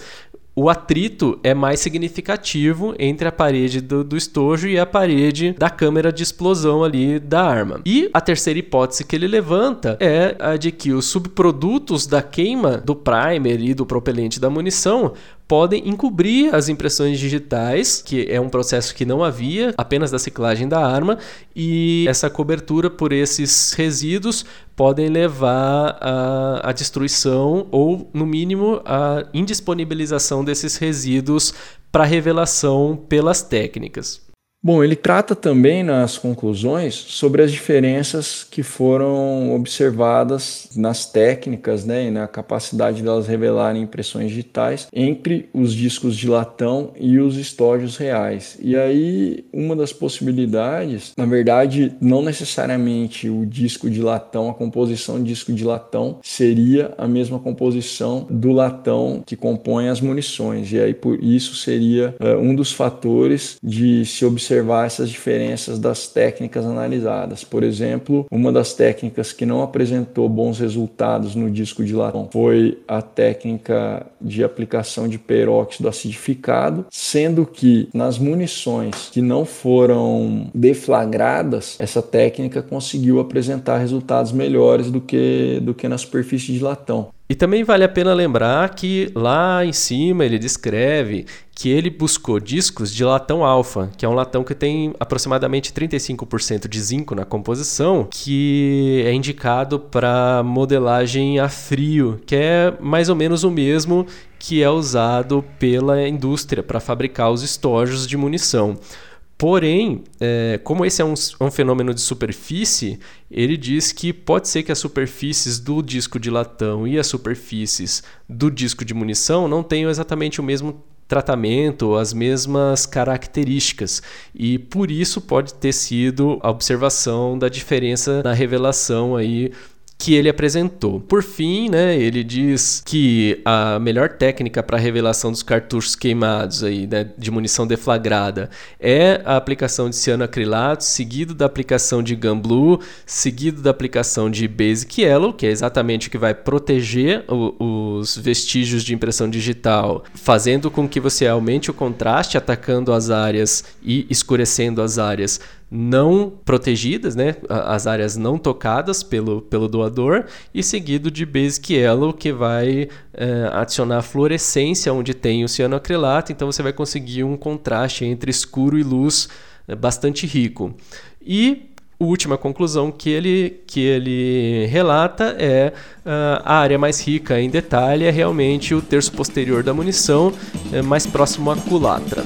o atrito é mais significativo entre a parede do, do, estojo e a parede da câmera de explosão ali da arma. E a terceira hipótese que ele levanta é a de que os subprodutos da queima do primer e do propelente da munição podem encobrir as impressões digitais, que é um processo que não havia, apenas da ciclagem da arma, e essa cobertura por esses resíduos podem levar à destruição ou, no mínimo, à indisponibilização desses resíduos para revelação pelas técnicas. Bom, ele trata também nas conclusões sobre as diferenças que foram observadas nas técnicas né, e na capacidade delas revelarem impressões digitais entre os discos de latão e os estojos reais. E aí, uma das possibilidades, na verdade, não necessariamente o disco de latão, a composição de disco de latão seria a mesma composição do latão que compõe as munições. E aí, por isso, seria uh, um dos fatores de se observar observar essas diferenças das técnicas analisadas. Por exemplo, uma das técnicas que não apresentou bons resultados no disco de latão foi a técnica de aplicação de peróxido acidificado, sendo que nas munições que não foram deflagradas, essa técnica conseguiu apresentar resultados melhores do que, do que na superfície de latão. E também vale a pena lembrar que lá em cima ele descreve que ele buscou discos de latão alfa, que é um latão que tem aproximadamente 35% de zinco na composição, que é indicado para modelagem a frio, que é mais ou menos o mesmo que é usado pela indústria para fabricar os estojos de munição. Porém, é, como esse é um, um, fenômeno de superfície, ele diz que pode ser que as superfícies do disco de latão e as superfícies do disco de munição não tenham exatamente o mesmo tratamento, as mesmas características. E por isso pode ter sido a observação da diferença na revelação aí que ele apresentou. Por fim, né, ele diz que a melhor técnica para revelação dos cartuchos queimados aí, né, de munição deflagrada é a aplicação de cianoacrilato, seguido da aplicação de gun blue, seguido da aplicação de basic yellow, que é exatamente o que vai proteger o, os vestígios de impressão digital, fazendo com que você aumente o contraste, atacando as áreas e escurecendo as áreas não protegidas, né, as áreas não tocadas pelo, pelo doador, e seguido de Basic Yellow, que vai é, adicionar fluorescência onde tem o cianoacrilato, então você vai conseguir um contraste entre escuro e luz é, bastante rico. E última conclusão que ele, que ele relata é uh, a área mais rica em detalhe é realmente o terço posterior da munição, é, mais próximo à culatra.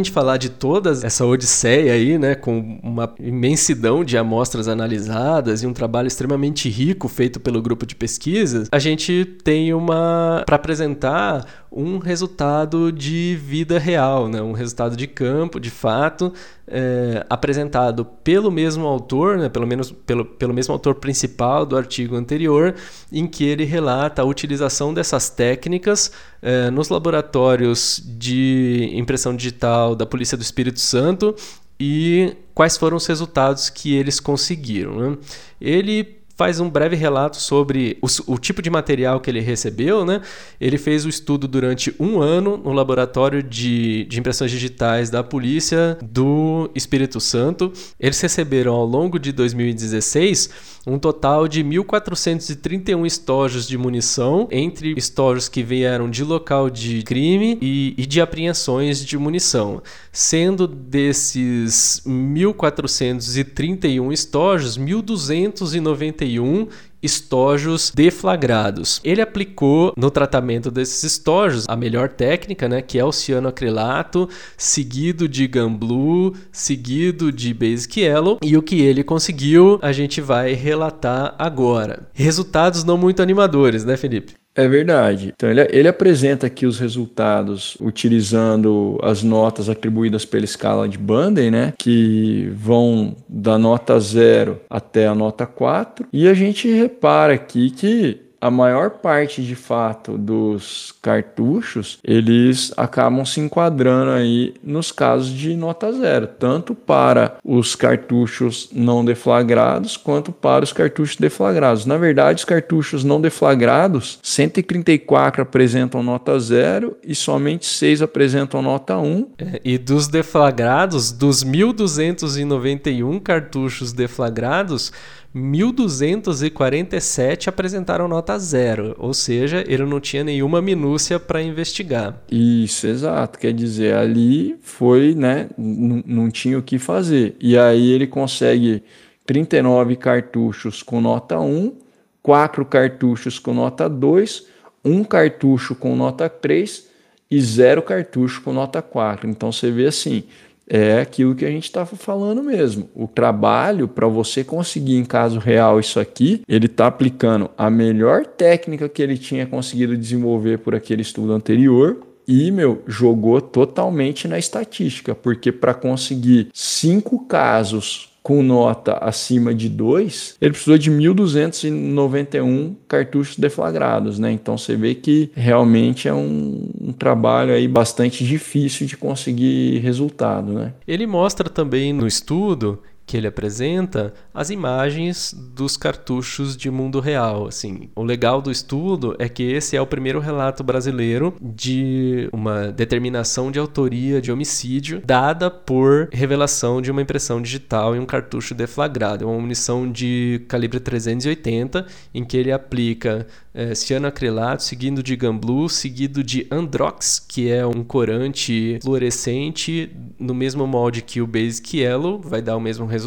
Gente falar de toda essa odisseia aí, né, com uma imensidão de amostras analisadas e um trabalho extremamente rico feito pelo grupo de pesquisas, a gente tem uma para apresentar um resultado de vida real, né? um resultado de campo, de fato, é, apresentado pelo mesmo autor, né? pelo menos pelo, pelo mesmo autor principal do artigo anterior, em que ele relata a utilização dessas técnicas é, nos laboratórios de impressão digital da Polícia do Espírito Santo e quais foram os resultados que eles conseguiram. Né? Ele faz um breve relato sobre o, o, tipo de material que ele recebeu. Né? Ele fez o estudo durante um ano no laboratório de, de impressões digitais da polícia do Espírito Santo. Eles receberam ao longo de 2016 um total de 1.431 estojos de munição, entre estojos que vieram de local de crime e, e de apreensões de munição. Sendo desses 1.431 estojos, 1.291 estojos deflagrados. Ele aplicou no tratamento desses estojos a melhor técnica, né, que é o cianoacrilato, seguido de Gamblu, seguido de Basic Yellow, e o que ele conseguiu, a gente vai relatar agora. Resultados não muito animadores, né, Felipe? É verdade. Então ele, ele, apresenta aqui os resultados utilizando as notas atribuídas pela escala de Banden, né? Que vão da nota 0 até a nota 4. E a gente repara aqui que a maior parte de fato dos cartuchos eles acabam se enquadrando aí nos casos de nota zero, tanto para os cartuchos não deflagrados quanto para os cartuchos deflagrados. Na verdade, os cartuchos não deflagrados, 134 apresentam nota zero e somente 6 apresentam nota 1. É, e dos deflagrados, dos 1.291 cartuchos deflagrados, 1.247 apresentaram nota zero, ou seja, ele não tinha nenhuma minúcia para investigar. Isso, exato. Quer dizer, ali foi, né, não tinha o que fazer. E aí ele consegue 39 cartuchos com nota 1, 4 cartuchos com nota 2, um cartucho com nota 3 e zero cartucho com nota 4. Então você vê assim, é aquilo que a gente estava falando mesmo. O trabalho para você conseguir em caso real isso aqui, ele está aplicando a melhor técnica que ele tinha conseguido desenvolver por aquele estudo anterior e, meu, jogou totalmente na estatística, porque para conseguir cinco casos com nota acima de 2, ele precisou de 1.291 cartuchos deflagrados, né? Então você vê que realmente é um, um, trabalho aí bastante difícil de conseguir resultado, né? Ele mostra também no estudo que ele apresenta as imagens dos cartuchos de mundo real. Assim, o legal do estudo é que esse é o primeiro relato brasileiro de uma determinação de autoria de homicídio dada por revelação de uma impressão digital em um cartucho deflagrado. É uma munição de calibre 380 em que ele aplica é, cianoacrilato, seguido de Gamblu, seguido de Androx, que é um corante fluorescente no mesmo molde que o Basic Yellow, vai dar o mesmo resultado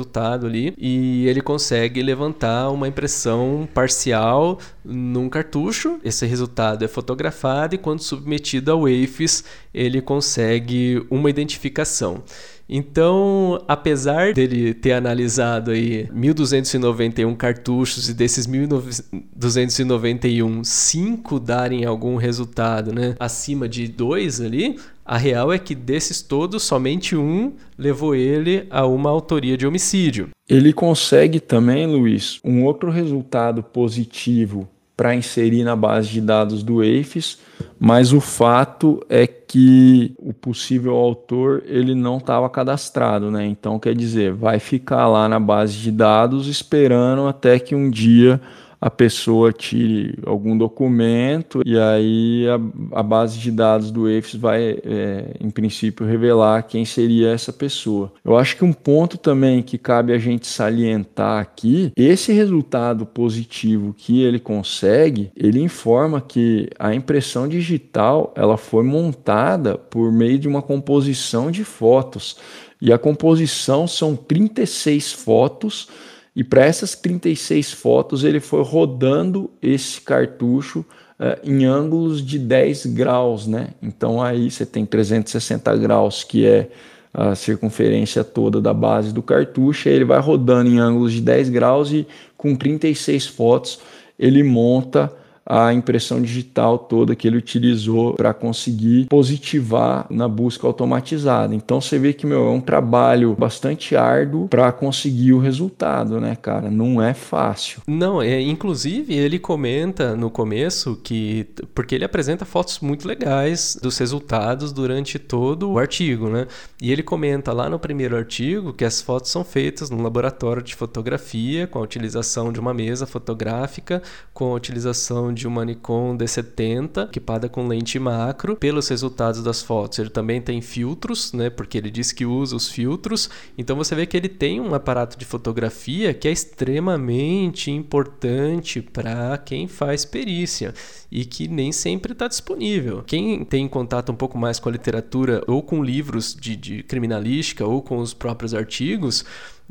ali, e ele consegue levantar uma impressão parcial num cartucho. Esse resultado é fotografado e quando submetido ao WAFES, ele consegue uma identificação. Então, apesar dele ter analisado aí 1291 cartuchos e desses 1291, 5 darem algum resultado, né, acima de 2 ali, a real é que desses todos, somente um levou ele a uma autoria de homicídio. Ele consegue também, Luiz, um outro resultado positivo para inserir na base de dados do AFIS, mas o fato é que o possível autor ele não estava cadastrado, né? Então quer dizer, vai ficar lá na base de dados esperando até que um dia a pessoa tire algum documento e aí a, a base de dados do EFS vai, é, em princípio, revelar quem seria essa pessoa. Eu acho que um ponto também que cabe a gente salientar aqui, esse resultado positivo que ele consegue, ele informa que a impressão digital ela foi montada por meio de uma composição de fotos. E a composição são 36 fotos e para essas 36 fotos, ele foi rodando esse cartucho uh, em ângulos de 10 graus, né? Então aí você tem 360 graus, que é a circunferência toda da base do cartucho, aí ele vai rodando em ângulos de 10 graus e com 36 fotos ele monta a impressão digital toda que ele utilizou para conseguir positivar na busca automatizada. Então você vê que meu, é um trabalho bastante árduo para conseguir o resultado, né, cara? Não é fácil. Não, é, inclusive ele comenta no começo que porque ele apresenta fotos muito legais dos resultados durante todo o artigo, né? E ele comenta lá no primeiro artigo que as fotos são feitas no laboratório de fotografia com a utilização de uma mesa fotográfica, com a utilização de uma Nikon D70 equipada com lente macro. Pelos resultados das fotos, ele também tem filtros, né? Porque ele diz que usa os filtros. Então você vê que ele tem um aparato de fotografia que é extremamente importante para quem faz perícia e que nem sempre está disponível. Quem tem contato um pouco mais com a literatura ou com livros de, de criminalística ou com os próprios artigos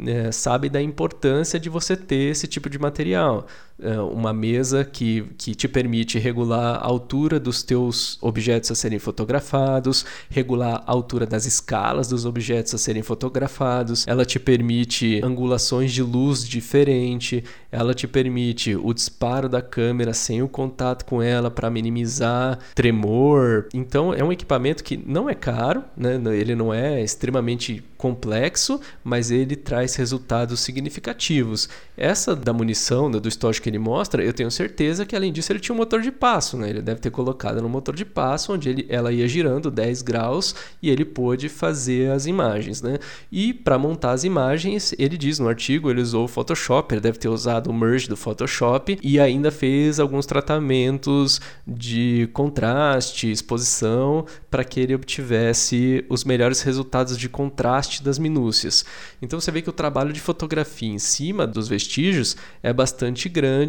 é, sabe da importância de você ter esse tipo de material. É, uma mesa que, que te permite regular a altura dos teus objetos a serem fotografados, regular a altura das escalas dos objetos a serem fotografados, ela te permite angulações de luz diferente, ela te permite o disparo da câmera sem o contato com ela para minimizar tremor. Então é um equipamento que não é caro, né? ele não é extremamente complexo, mas ele traz resultados significativos. Essa da munição, do estojo que ele mostra, eu tenho certeza que além disso ele tinha um motor de passo, né? Ele deve ter colocado no motor de passo, onde ele, ela ia girando 10 graus e ele pôde fazer as imagens, né? E para montar as imagens, ele diz no artigo, ele usou o Photoshop, ele deve ter usado o merge do Photoshop e ainda fez alguns tratamentos de contraste, exposição, para que ele obtivesse os melhores resultados de contraste das minúcias. Então você vê que o trabalho de fotografia em cima dos vestígios é bastante grande,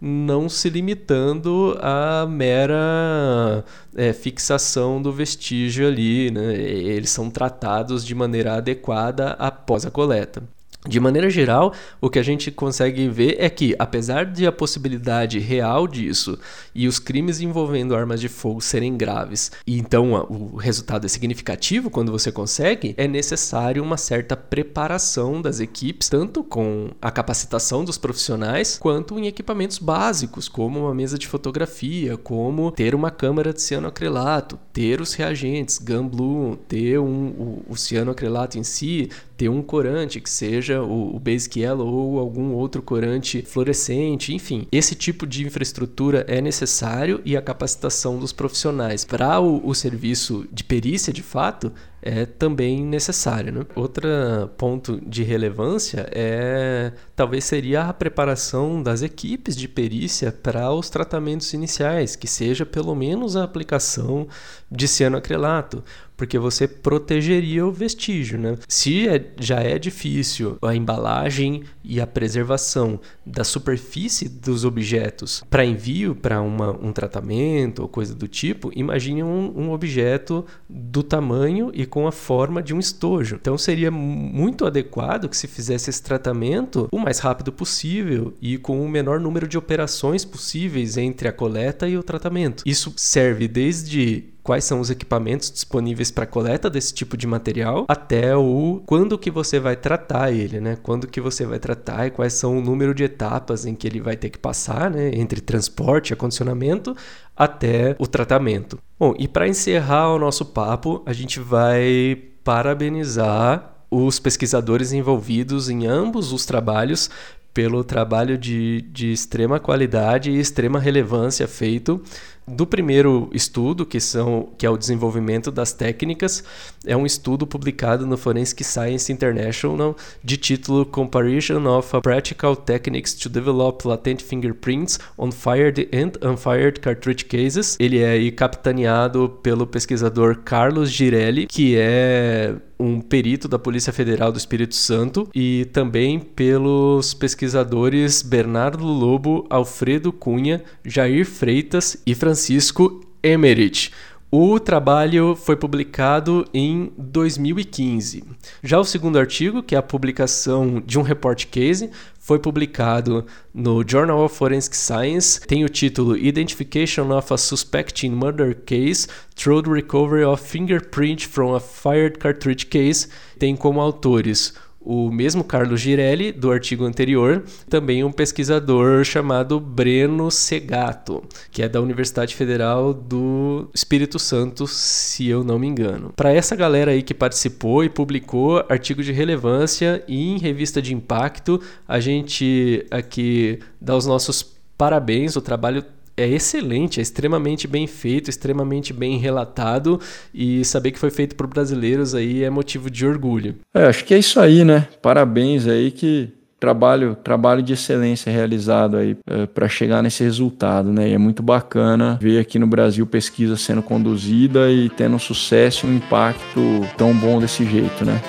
não se limitando à mera é, fixação do vestígio ali. Né? Eles são tratados de maneira adequada após a coleta. De maneira geral, o que a gente consegue ver é que, apesar de a possibilidade real disso e os crimes envolvendo armas de fogo serem graves, e então o resultado é significativo quando você consegue, é necessário uma certa preparação das equipes, tanto com a capacitação dos profissionais, quanto em equipamentos básicos, como uma mesa de fotografia, como ter uma câmera de cianoacrilato, ter os reagentes, gun ter um, o, o cianoacrilato em si, ter um corante que seja o, o Basic Yellow ou algum outro corante fluorescente, enfim. Esse tipo de infraestrutura é necessário e a capacitação dos profissionais para o, o serviço de perícia, de fato, é também necessário. Né? Outro ponto de relevância é talvez seria a preparação das equipes de perícia para os tratamentos iniciais, que seja pelo menos a aplicação de cianoacrilato, porque você protegeria o vestígio. Né? Se é, já é difícil a embalagem e a preservação da superfície dos objetos para envio para um tratamento ou coisa do tipo, imagine um, um objeto do tamanho e com a forma de um estojo. Então seria muito adequado que se fizesse esse tratamento o mais rápido possível e com o menor número de operações possíveis entre a coleta e o tratamento. Isso serve desde quais são os equipamentos disponíveis para coleta desse tipo de material, até o quando que você vai tratar ele, né? Quando que você vai tratar e quais são o número de etapas em que ele vai ter que passar, né? Entre transporte acondicionamento até o tratamento. Bom, e para encerrar o nosso papo, a gente vai parabenizar os pesquisadores envolvidos em ambos os trabalhos pelo trabalho de, de extrema qualidade e extrema relevância feito do primeiro estudo, que, são, que é o desenvolvimento das técnicas, é um estudo publicado no Forensic Science International de título Comparison of Practical Techniques to Develop Latent Fingerprints on Fired and Unfired Cartridge Cases. Ele é capitaneado pelo pesquisador Carlos Girelli, que é um perito da Polícia Federal do Espírito Santo, e também pelos pesquisadores Bernardo Lobo, Alfredo Cunha, Jair Freitas e Francisco Emerich. O trabalho foi publicado em 2015. Já o segundo artigo, que é a publicação de um report case, foi publicado no Journal of Forensic Science, tem o título Identification of a Suspecting Murder Case Through the Recovery of Fingerprint from a Fired Cartridge Case. Tem como autores o mesmo Carlos Girelli, do artigo anterior, também um pesquisador chamado Breno Segato, que é da Universidade Federal do Espírito Santo, se eu não me engano. Para essa galera aí que participou e publicou artigo de relevância em revista de impacto, a gente aqui dá os nossos parabéns, o trabalho é excelente, é extremamente bem feito, extremamente bem relatado e saber que foi feito por brasileiros aí é motivo de orgulho. É, acho que é isso aí, né? Parabéns aí que trabalho trabalho de excelência realizado aí é, para chegar nesse resultado, né? E é muito bacana ver aqui no Brasil pesquisa sendo conduzida e tendo um sucesso e um impacto tão bom desse jeito, né?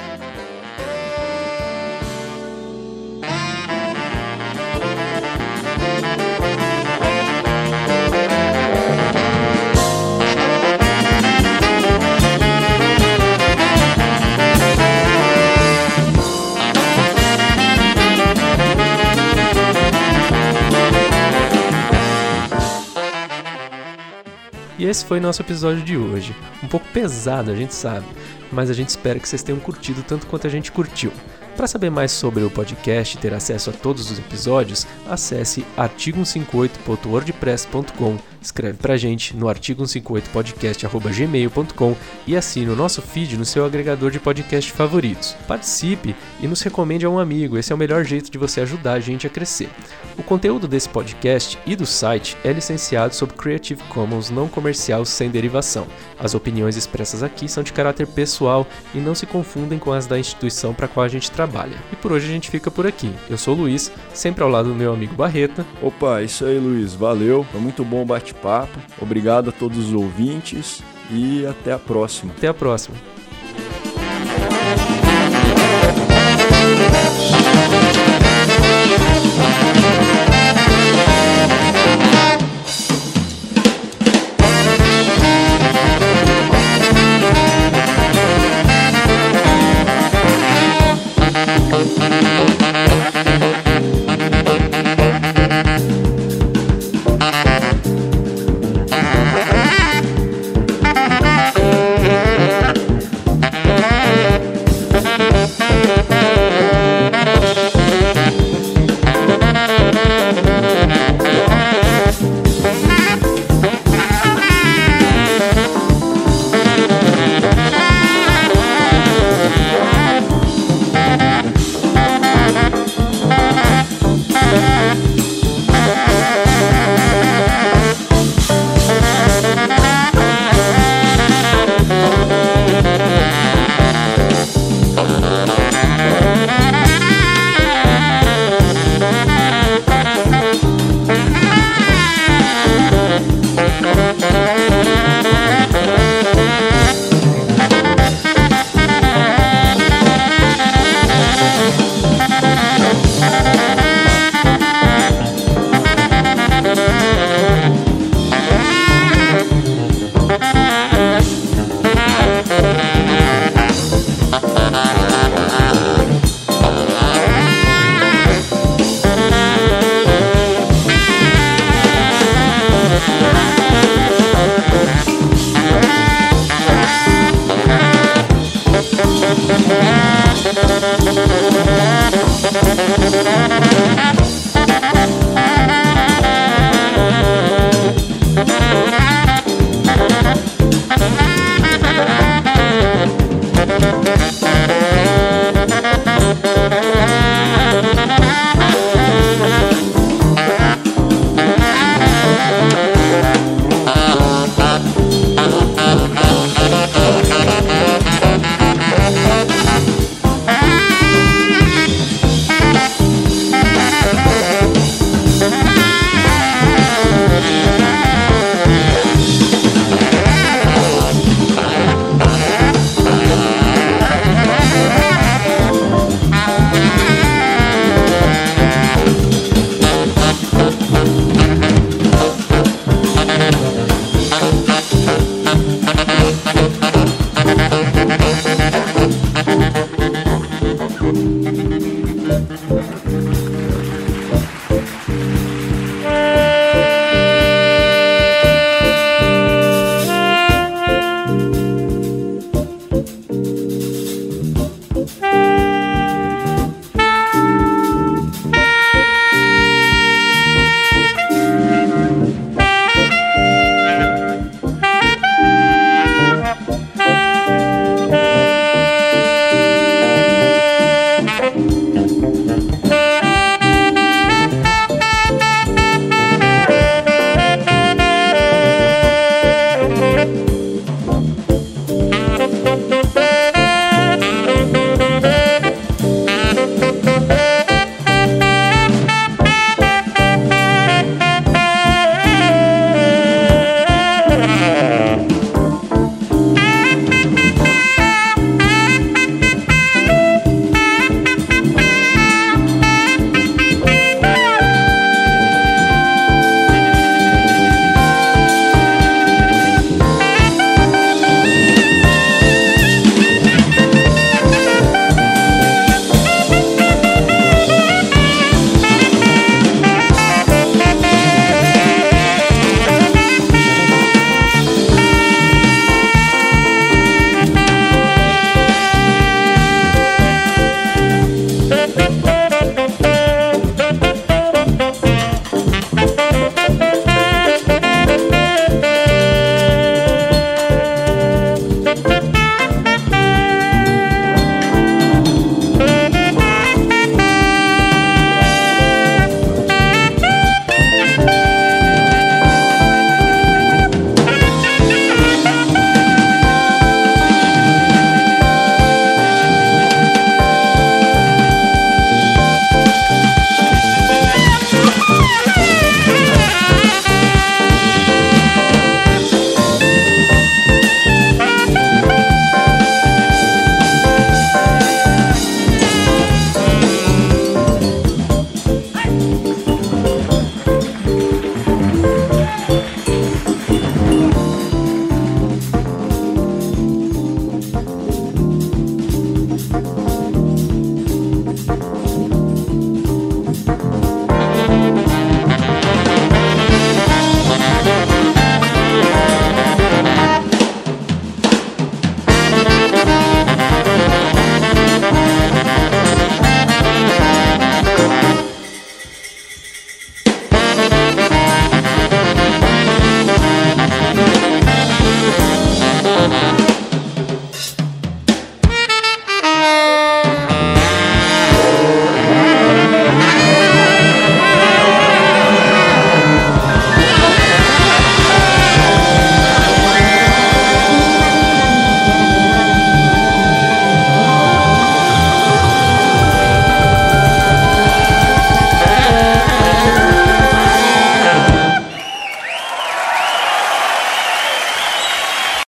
Esse foi nosso episódio de hoje. Um pouco pesado, a gente sabe, mas a gente espera que vocês tenham curtido tanto quanto a gente curtiu. Para saber mais sobre o podcast e ter acesso a todos os episódios, acesse artigo158.wordpress.com escreve pra gente no artigo158podcast.gmail.com e assine o nosso feed no seu agregador de podcast favoritos. Participe e nos recomende a um amigo, esse é o melhor jeito de você ajudar a gente a crescer. O conteúdo desse podcast e do site é licenciado sob Creative Commons não comercial sem derivação. As opiniões expressas aqui são de caráter pessoal e não se confundem com as da instituição para qual a gente trabalha. E por hoje a gente fica por aqui. Eu sou o Luiz, sempre ao lado do meu amigo Barreta. Opa, isso aí, Luiz. Valeu. Foi muito bom bate bate-papo. Obrigado a todos os ouvintes e até a próxima. Até a próxima.